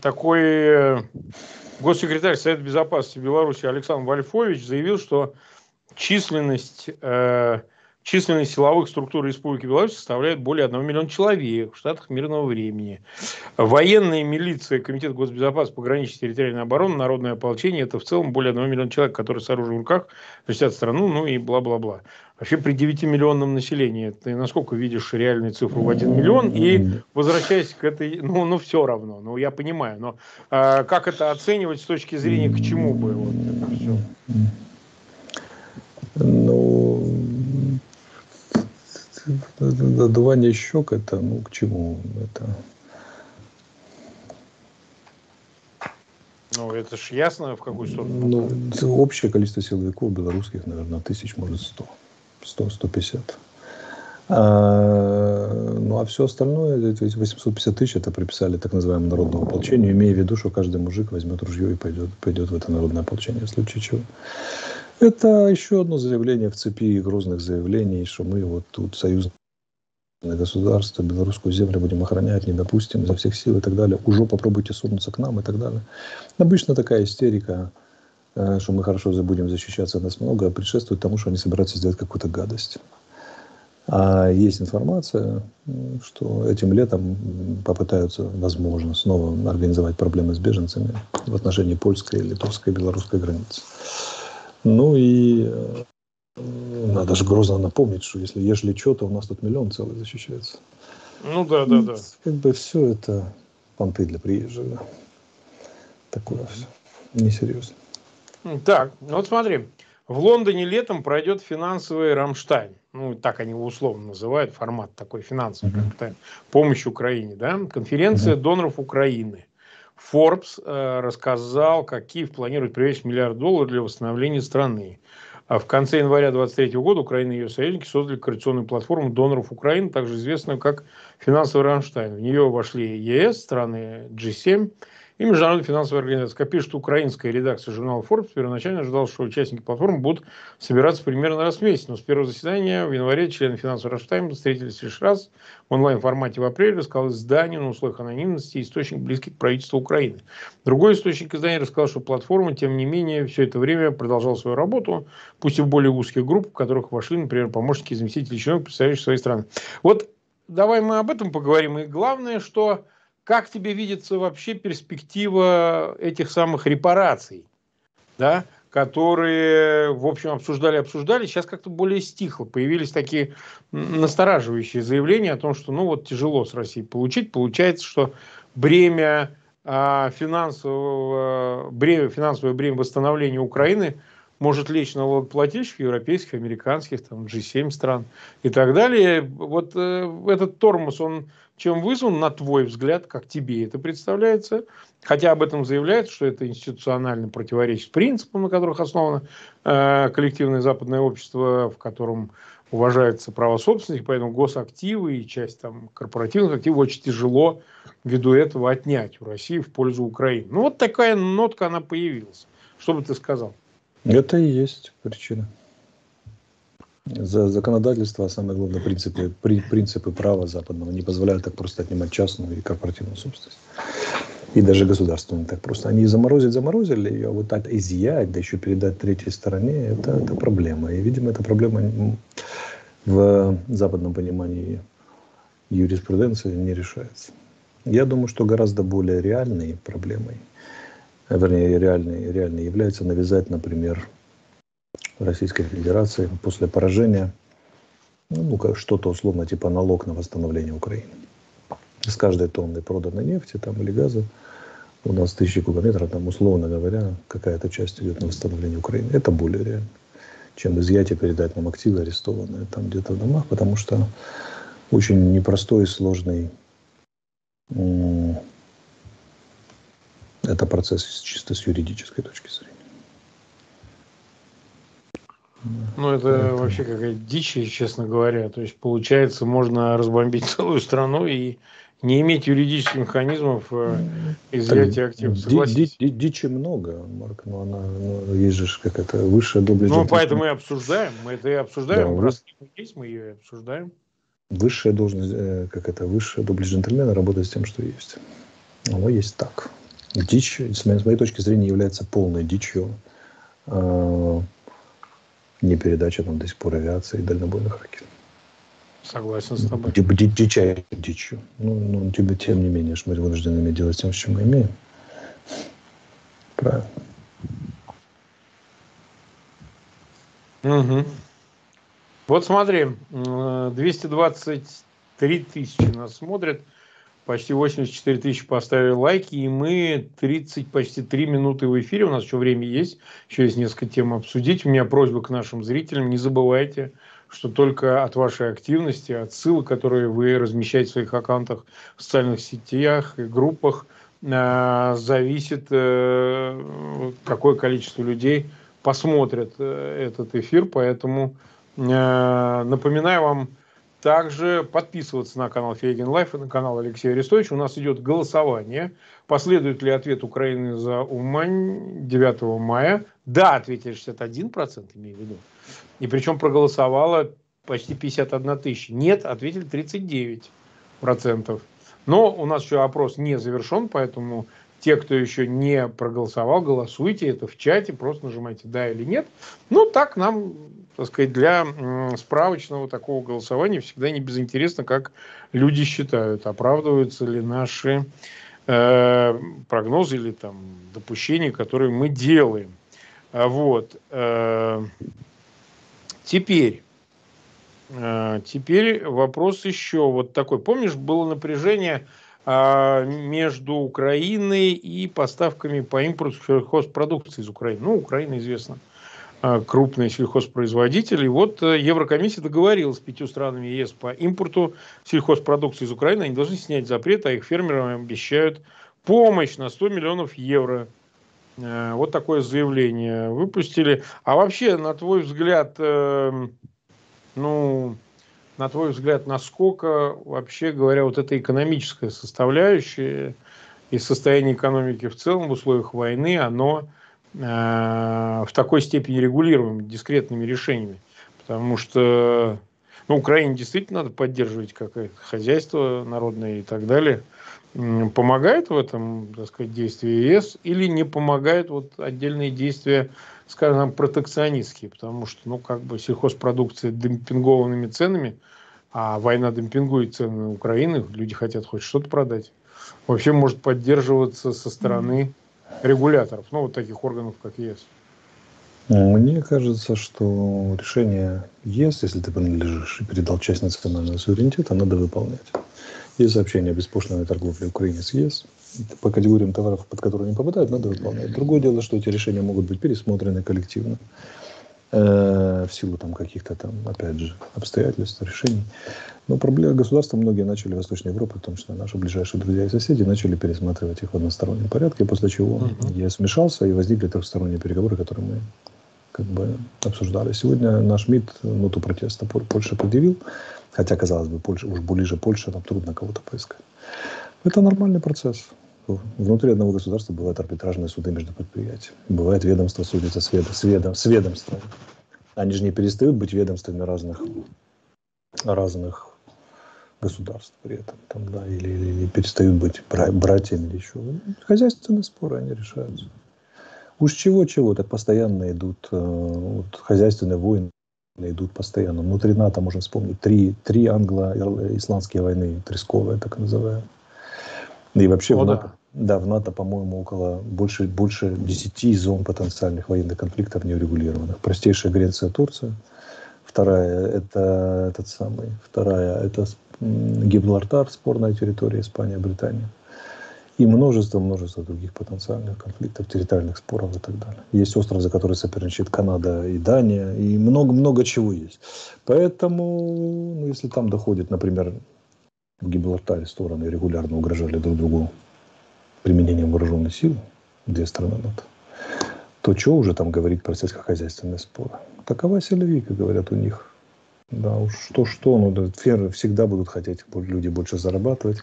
такой госсекретарь Совета Безопасности Беларуси Александр Вольфович заявил, что численность э, Численность силовых структур Республики Беларусь составляет более 1 миллиона человек в штатах мирного времени. Военные милиция, Комитет госбезопасности, пограничной территориальной обороны, Народное ополчение – это в целом более 1 миллиона человек, которые с оружием в руках защитят страну, ну и бла-бла-бла. Вообще при 9-миллионном населении ты насколько видишь реальную цифру в 1 миллион? И возвращаясь к этой, ну, ну все равно, ну я понимаю, но а, как это оценивать с точки зрения к чему бы вот это все? Ну, надувание щек это, ну, к чему это? Ну, это ж ясно, в какую сторону. Ну, общее количество силовиков белорусских, наверное, тысяч, может, сто. Сто, сто пятьдесят. А, ну, а все остальное, эти 850 тысяч, это приписали так называемому народному ополчению, имея в виду, что каждый мужик возьмет ружье и пойдет, пойдет в это народное ополчение, в случае чего. Это еще одно заявление в цепи грозных заявлений, что мы вот тут союзное государство, белорусскую землю будем охранять, не допустим изо всех сил и так далее. Уже попробуйте сунуться к нам и так далее. Обычно такая истерика, э, что мы хорошо будем защищаться нас много, предшествует тому, что они собираются сделать какую-то гадость. А есть информация, что этим летом попытаются, возможно, снова организовать проблемы с беженцами в отношении польской, литовской, белорусской границы. Ну и э, надо же грозно напомнить, что если ежели что, то у нас тут миллион целый защищается. Ну да, да, да. Как бы все это понты для приезжих. Да. Такое все. Несерьезно. Так, ну вот смотри. В Лондоне летом пройдет финансовый Рамштайн. Ну, так они его условно называют, формат такой финансовый, uh-huh. помощь Украине. Да? Конференция доноров Украины. Forbes э, рассказал, как Киев планирует привлечь миллиард долларов для восстановления страны. А в конце января 2023 года Украина и ее союзники создали координационную платформу доноров Украины, также известную как финансовый Рамштайн. В нее вошли ЕС, страны G7 и Международной финансовой организации. Как пишет украинская редакция журнала Forbes, первоначально ожидалось, что участники платформы будут собираться примерно раз в месяц. Но с первого заседания в январе члены финансового Раштайма встретились лишь раз в онлайн-формате в апреле, рассказал изданию на условиях анонимности источник близкий к правительству Украины. Другой источник издания рассказал, что платформа, тем не менее, все это время продолжала свою работу, пусть и в более узких группах, в которых вошли, например, помощники и заместители чиновников, представляющие свои страны. Вот давай мы об этом поговорим. И главное, что как тебе видится вообще перспектива этих самых репараций, да, которые, в общем, обсуждали, обсуждали, сейчас как-то более стихло. Появились такие настораживающие заявления о том, что, ну, вот тяжело с Россией получить. Получается, что бремя а, финансового, бремя, финансовое бремя восстановления Украины может лечь на налогоплательщиков европейских, американских, там, G7 стран и так далее. Вот э, этот тормоз, он чем вызван, на твой взгляд, как тебе это представляется? Хотя об этом заявляется, что это институционально противоречит принципам, на которых основано э, коллективное западное общество, в котором уважается право собственности, поэтому госактивы и часть там, корпоративных активов очень тяжело ввиду этого отнять у России в пользу Украины. Ну вот такая нотка, она появилась. Что бы ты сказал? Это и есть причина за законодательство, а самое главное, принципы, при, принципы права западного не позволяют так просто отнимать частную и корпоративную собственность. И даже государственную так просто. Они заморозить заморозили ее, а вот так изъять, да еще передать третьей стороне, это, это проблема. И, видимо, эта проблема в западном понимании юриспруденции не решается. Я думаю, что гораздо более реальной проблемой, вернее, реальной, реальной является навязать, например, Российской Федерации после поражения, ну, как что-то условно типа налог на восстановление Украины. С каждой тонны проданной нефти там, или газа у нас тысячи кубометров, там, условно говоря, какая-то часть идет на восстановление Украины. Это более реально, чем изъять и передать нам активы арестованные там где-то в домах, потому что очень непростой и сложный это процесс чисто с юридической точки зрения. Ну, это, это вообще какая дичь, честно говоря. То есть, получается, можно разбомбить целую страну и не иметь юридических механизмов э, изъятия активов. Ди, ди, дичи много, Марк, но она ну, есть же какая-то высшая доблесть. Ну, поэтому и обсуждаем. Мы это и обсуждаем. Да, Раз вы... есть, мы ее и обсуждаем. Высшая должность, э, как это, высшая доблесть джентльмена работать с тем, что есть. Оно есть так. Дичь, с моей точки зрения, является полной дичью а, не передача там до сих пор авиации и дальнобойных ракет. Согласен с тобой. Дичай дичью. Ну, ну, тем, тем не менее, мы вынуждены иметь дело с тем, что мы имеем. Правильно. Угу. Вот смотри, 223 тысячи нас смотрят почти 84 тысячи поставили лайки, и мы 30, почти 3 минуты в эфире, у нас еще время есть, еще есть несколько тем обсудить. У меня просьба к нашим зрителям, не забывайте, что только от вашей активности, от ссылок, которые вы размещаете в своих аккаунтах в социальных сетях и группах, э, зависит, э, какое количество людей посмотрят э, этот эфир, поэтому напоминаю вам, также подписываться на канал Фейгин Live и на канал Алексея Арестовича. У нас идет голосование. Последует ли ответ Украины за Умань 9 мая? Да, ответили 61%, имею в виду. И причем проголосовало почти 51 тысяча. Нет, ответили 39%. Но у нас еще опрос не завершен, поэтому те, кто еще не проголосовал, голосуйте. Это в чате, просто нажимайте «да» или «нет». Ну, так нам так сказать, для справочного такого голосования всегда не безинтересно, как люди считают, оправдываются ли наши э, прогнозы или там допущения, которые мы делаем. А вот. Э, теперь, э, теперь вопрос еще вот такой. Помнишь, было напряжение между Украиной и поставками по импорту сельхозпродукции из Украины. Ну, Украина известна а, крупные сельхозпроизводители. И вот э, Еврокомиссия договорилась с пятью странами ЕС по импорту сельхозпродукции из Украины. Они должны снять запрет, а их фермерам обещают помощь на 100 миллионов евро. Э, вот такое заявление выпустили. А вообще, на твой взгляд, э, ну, на твой взгляд, насколько, вообще говоря, вот эта экономическая составляющая и состояние экономики в целом в условиях войны, оно э, в такой степени регулируемо дискретными решениями. Потому что ну, Украине действительно надо поддерживать какое-то хозяйство народное и так далее. Помогает в этом, так сказать, действие ЕС или не помогает вот отдельные действия, скажем, протекционистские? Потому что, ну, как бы сельхозпродукция демпингованными ценами, а война демпингует цены Украины, люди хотят хоть что-то продать, вообще может поддерживаться со стороны регуляторов, ну, вот таких органов, как ЕС. Мне кажется, что решение ЕС, если ты принадлежишь и передал часть национального суверенитета, надо выполнять. Есть сообщение о беспошлиной торговле Украины с ЕС. По категориям товаров, под которые они попадают, надо выполнять. Другое дело, что эти решения могут быть пересмотрены коллективно э, в силу там каких-то там, опять же, обстоятельств, решений. Но проблемы государства многие начали в Восточной Европе, в том числе наши ближайшие друзья и соседи, начали пересматривать их в одностороннем порядке, после чего uh-huh. ЕС вмешался и возникли трехсторонние переговоры, которые мы как бы обсуждали. Сегодня наш МИД ноту протеста Польша предъявил, хотя, казалось бы, Польша, уж ближе Польша, там трудно кого-то поискать. Это нормальный процесс. Внутри одного государства бывают арбитражные суды между предприятиями. Бывает ведомство судится с, ведом, с, ведом, с ведомством. Они же не перестают быть ведомствами разных, разных государств при этом. Там, да, или, или, или перестают быть братьями или еще. Хозяйственные споры, они решаются. Уж чего-чего, так постоянно идут э, вот, хозяйственные войны, идут постоянно. Внутри НАТО можно вспомнить три, три англо-исландские войны, тресковые так называемые. И вообще О, в НАТО, да. да, в НАТО, по-моему, около больше, больше 10 зон потенциальных военных конфликтов неурегулированных. Простейшая Греция, Турция. Вторая это этот самый, вторая это Гибралтар, спорная территория Испания, Британия и множество-множество других потенциальных конфликтов, территориальных споров и так далее. Есть остров, за который соперничает Канада и Дания, и много-много чего есть. Поэтому, ну, если там доходит, например, в Гибралтаре стороны регулярно угрожали друг другу применением вооруженной силы, две страны НАТО, то что уже там говорить про сельскохозяйственные споры? Такова селевик, говорят у них. Да уж что-что, но да, фермеры всегда будут хотеть люди больше зарабатывать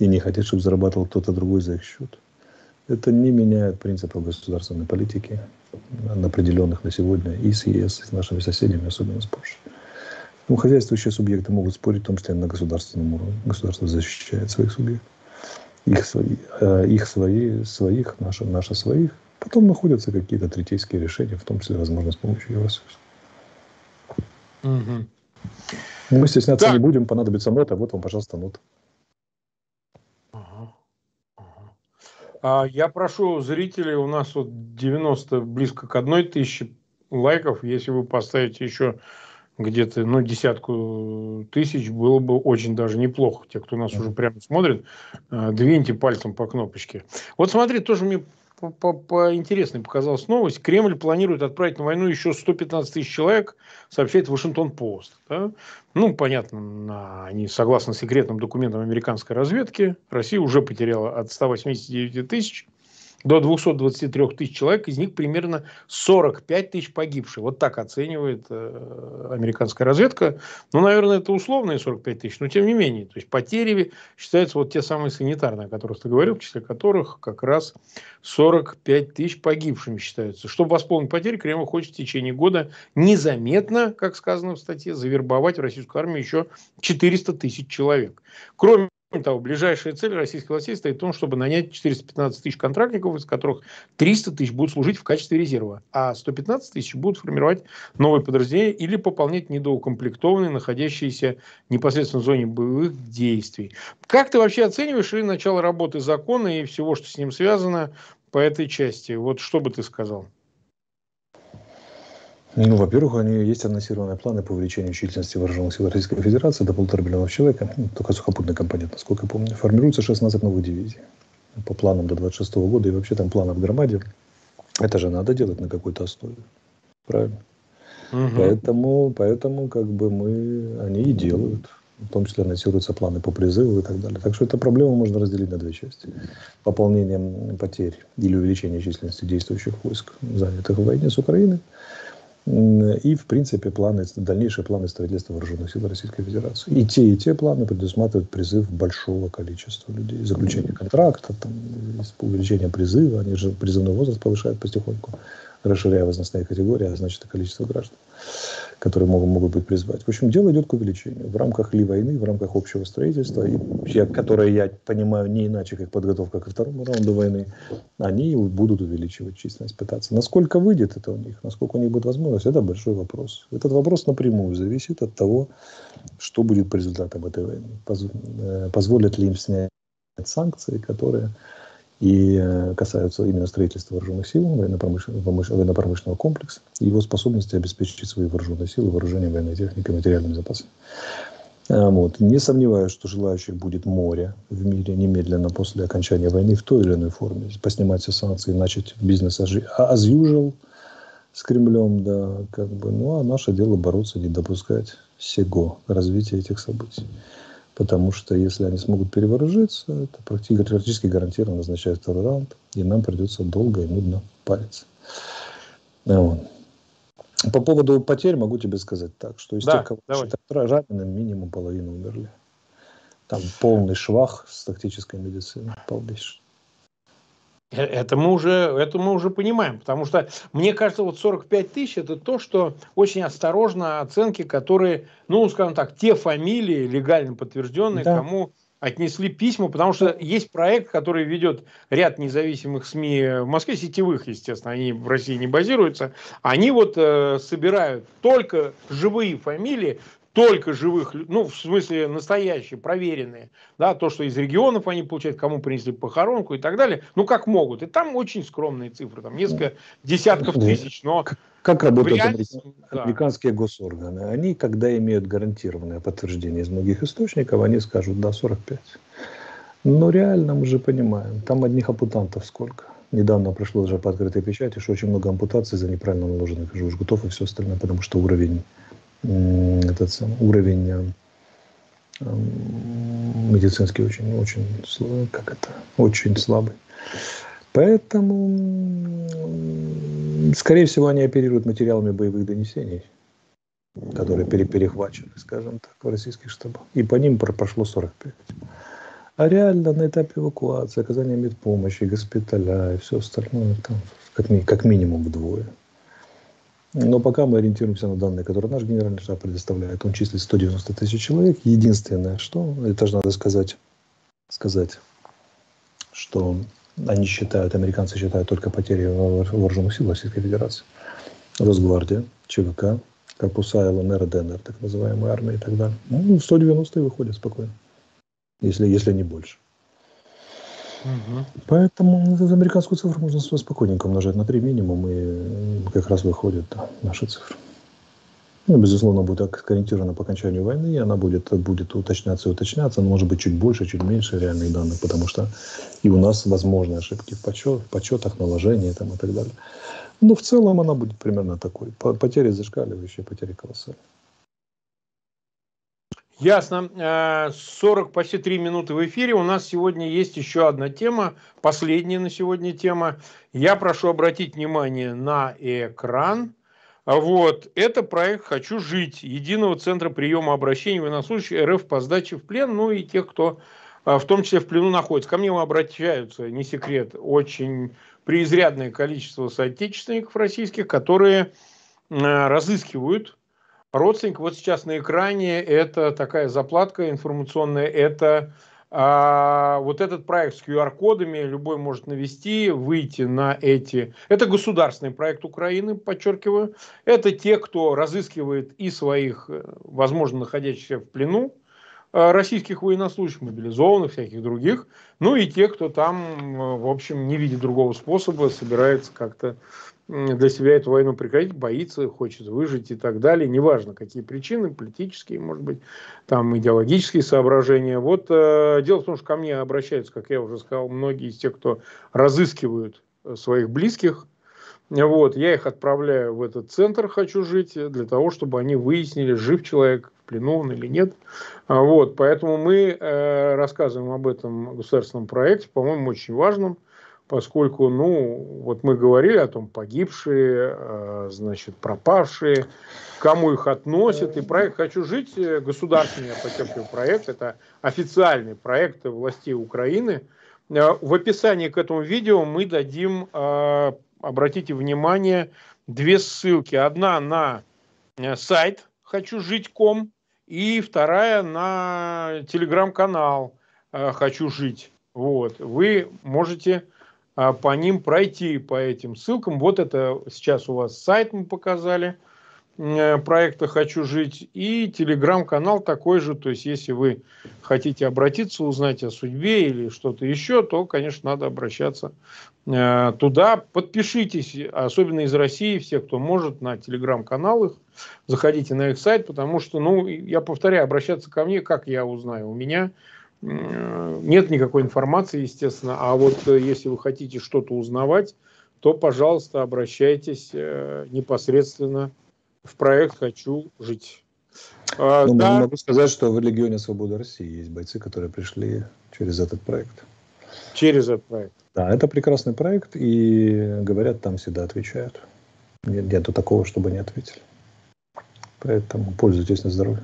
и не хотят, чтобы зарабатывал кто-то другой за их счет. Это не меняет принципов государственной политики, определенных на сегодня и с ЕС, и с нашими соседями, особенно с Польшей. Ну, хозяйствующие субъекты могут спорить, в том числе на государственном уровне. Государство защищает своих субъектов. Их свои, э, их свои, своих, наши, наши своих. Потом находятся какие-то третейские решения, в том числе, возможно, с помощью Евросоюза. Угу. Мы стесняться так. не будем, понадобится нота, вот вам, пожалуйста, нота. А я прошу зрителей, у нас вот 90, близко к одной тысячи лайков, если вы поставите еще где-то, ну, десятку тысяч, было бы очень даже неплохо. Те, кто нас уже прямо смотрит, а, двиньте пальцем по кнопочке. Вот смотри, тоже мне поинтереснее показалась новость. Кремль планирует отправить на войну еще 115 тысяч человек, сообщает Вашингтон-Пост. Да? Ну, понятно, они согласно секретным документам американской разведки, Россия уже потеряла от 189 тысяч до 223 тысяч человек, из них примерно 45 тысяч погибших. Вот так оценивает э, американская разведка. Ну, наверное, это условные 45 тысяч, но тем не менее. То есть потери считаются вот те самые санитарные, о которых ты говорил, в числе которых как раз 45 тысяч погибшими считаются. Чтобы восполнить потери, Кремль хочет в течение года незаметно, как сказано в статье, завербовать в российскую армию еще 400 тысяч человек. Кроме Кроме того, ближайшая цель российской властей стоит в том, чтобы нанять 415 тысяч контрактников, из которых 300 тысяч будут служить в качестве резерва, а 115 тысяч будут формировать новые подразделения или пополнять недоукомплектованные, находящиеся непосредственно в зоне боевых действий. Как ты вообще оцениваешь и начало работы закона и всего, что с ним связано по этой части? Вот что бы ты сказал? Ну, во-первых, они есть анонсированные планы по увеличению численности вооруженных сил Российской Федерации до полутора миллионов человек, ну, только сухопутный компонент, насколько я помню. Формируется 16 новых дивизий по планам до 26 года, и вообще там планов в громаде. Это же надо делать на какой-то основе. Правильно? Угу. Поэтому, поэтому как бы мы, они и делают. В том числе анонсируются планы по призыву и так далее. Так что эту проблему можно разделить на две части. Пополнением потерь или увеличение численности действующих войск, занятых в войне с Украиной, и, в принципе, планы, дальнейшие планы строительства вооруженных сил Российской Федерации. И те, и те планы предусматривают призыв большого количества людей. Заключение контракта, там, увеличение призыва, они же призывной возраст повышают потихоньку, расширяя возрастные категории, а значит и количество граждан которые могут, могут быть призвать. В общем, дело идет к увеличению. В рамках ли войны, в рамках общего строительства, и, я, которое я понимаю не иначе, как подготовка ко второму раунду войны, они будут увеличивать численность, пытаться. Насколько выйдет это у них, насколько у них будет возможность, это большой вопрос. Этот вопрос напрямую зависит от того, что будет по результатам этой войны. Э, позволят ли им снять санкции, которые и э, касаются именно строительства вооруженных сил, военно-промышленного комплекса и его способности обеспечить свои вооруженные силы, вооружение, военной техникой, материальным запасом. А, вот. Не сомневаюсь, что желающих будет море в мире немедленно после окончания войны в той или иной форме. Поснимать все санкции, начать бизнес as usual с Кремлем, да, как бы. Ну, а наше дело бороться, не допускать сего развития этих событий потому что если они смогут перевооружиться, это практически гарантированно означает второй раунд, и нам придется долго и нудно париться. Вот. По поводу потерь могу тебе сказать так, что из да, тех, кого давай. считают раненым, минимум половину умерли. Там полный швах с тактической медициной, полнейший. Э, это мы, уже, это мы уже понимаем, потому что мне кажется, вот 45 тысяч это то, что очень осторожно оценки, которые, ну, скажем так, те фамилии легально подтвержденные, да. кому отнесли письма, потому что есть проект, который ведет ряд независимых СМИ в Москве, сетевых, естественно, они в России не базируются, они вот э, собирают только живые фамилии, только живых, ну, в смысле настоящие, проверенные, да, то, что из регионов они получают, кому принесли похоронку и так далее, ну, как могут. И там очень скромные цифры, там несколько десятков тысяч, но... Как работают реальности, американские да. госорганы? Они, когда имеют гарантированное подтверждение из многих источников, они скажут, да, 45. Но реально мы же понимаем, там одних ампутантов сколько. Недавно прошло уже по открытой печати, что очень много ампутаций за неправильно наложенных жгутов и все остальное, потому что уровень этот самый уровень э, медицинский очень, очень, как это, очень слабый. Поэтому, скорее всего, они оперируют материалами боевых донесений, которые перехвачены, скажем так, в российских штабах. И по ним прошло 45. А реально на этапе эвакуации, оказания медпомощи, госпиталя и все остальное, там как, как минимум вдвое. Но пока мы ориентируемся на данные, которые наш генеральный штаб предоставляет. Он числит 190 тысяч человек. Единственное, что, это же надо сказать, сказать, что они считают, американцы считают только потери вооруженных сил Российской Федерации. Росгвардия, ЧВК, корпуса ЛНР, ДНР, так называемые армии и так далее. Ну, 190 выходят спокойно, если, если не больше. Угу. Поэтому за американскую цифру можно спокойненько умножать на 3 минимум, и как раз выходит да, наша цифра. Ну, безусловно, будет так скориентирована по окончанию войны, и она будет, будет уточняться и уточняться, но может быть чуть больше, чуть меньше реальных данных, потому что и у нас возможны ошибки в, подсчет, в подсчетах, наложении там, и так далее. Но в целом она будет примерно такой. Потери зашкаливающие, потери колоссальные. Ясно. 40, э, почти 3 минуты в эфире. У нас сегодня есть еще одна тема, последняя на сегодня тема. Я прошу обратить внимание на экран. Вот, это проект «Хочу жить» Единого центра приема обращений военнослужащих РФ по сдаче в плен, ну и тех, кто э, в том числе в плену находится. Ко мне обращаются, не секрет, очень преизрядное количество соотечественников российских, которые э, разыскивают родственник. Вот сейчас на экране это такая заплатка информационная, это а, вот этот проект с QR-кодами любой может навести, выйти на эти. Это государственный проект Украины, подчеркиваю. Это те, кто разыскивает и своих, э, возможно, находящихся в плену, э, российских военнослужащих, мобилизованных, всяких других, ну и те, кто там, э, в общем, не видит другого способа, собирается как-то для себя эту войну прекратить, боится, хочет выжить и так далее. Неважно, какие причины, политические, может быть, там идеологические соображения. Вот э, дело в том, что ко мне обращаются, как я уже сказал, многие из тех, кто разыскивают э, своих близких. Вот, я их отправляю в этот центр «Хочу жить» для того, чтобы они выяснили, жив человек, в или нет. А вот, поэтому мы э, рассказываем об этом государственном проекте, по-моему, очень важном поскольку, ну, вот мы говорили о том, погибшие, э, значит, пропавшие, кому их относят. И проект «Хочу жить» э, государственный, я подчеркиваю, проект, это официальный проект властей Украины. Э, в описании к этому видео мы дадим, обратите внимание, две ссылки. Одна на сайт «Хочу жить.ком» и вторая на телеграм-канал «Хочу жить». Вот. Вы можете по ним пройти по этим ссылкам. Вот это сейчас у вас сайт мы показали э, проекта «Хочу жить» и телеграм-канал такой же. То есть, если вы хотите обратиться, узнать о судьбе или что-то еще, то, конечно, надо обращаться э, туда. Подпишитесь, особенно из России, все, кто может, на телеграм-канал их. Заходите на их сайт, потому что, ну, я повторяю, обращаться ко мне, как я узнаю, у меня нет никакой информации, естественно. А вот э, если вы хотите что-то узнавать, то, пожалуйста, обращайтесь э, непосредственно в проект «Хочу жить». А, ну, да. Могу сказать, что в регионе Свободы России есть бойцы, которые пришли через этот проект. Через этот проект. Да, это прекрасный проект, и говорят, там всегда отвечают. Нет, нету такого, чтобы не ответили. Поэтому пользуйтесь на здоровье.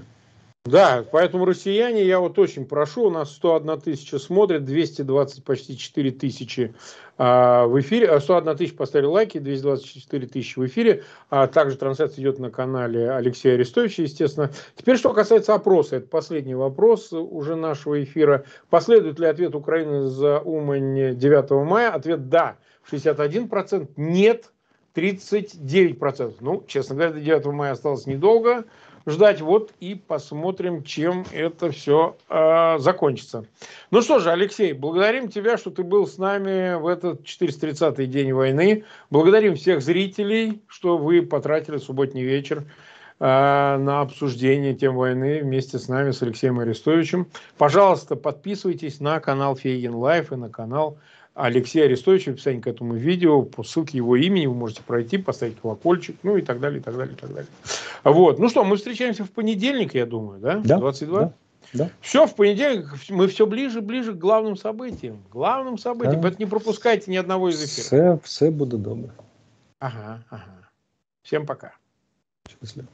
Да, поэтому россияне, я вот очень прошу, у нас 101 тысяча смотрит, 220, почти 4 тысячи а, в эфире, 101 а, тысяча поставили лайки, 224 тысячи в эфире, а также трансляция идет на канале Алексея Арестовича, естественно. Теперь, что касается опроса, это последний вопрос уже нашего эфира. Последует ли ответ Украины за Умань 9 мая? Ответ «да», 61%, «нет», 39%. Ну, честно говоря, до 9 мая осталось недолго, ждать. Вот и посмотрим, чем это все э, закончится. Ну что же, Алексей, благодарим тебя, что ты был с нами в этот 430-й день войны. Благодарим всех зрителей, что вы потратили субботний вечер э, на обсуждение тем войны вместе с нами, с Алексеем Арестовичем. Пожалуйста, подписывайтесь на канал Фейгин Live и на канал Алексея Арестовича в описании к этому видео, по ссылке его имени вы можете пройти, поставить колокольчик, ну и так далее, и так далее, и так далее. Вот. Ну что, мы встречаемся в понедельник, я думаю, да? Да. 22? Да. Да. Все, в понедельник мы все ближе ближе к главным событиям. Главным событиям. Да. Поэтому не пропускайте ни одного из эфиров. Все, все будет добре. Ага, ага. Всем пока. Счастливо.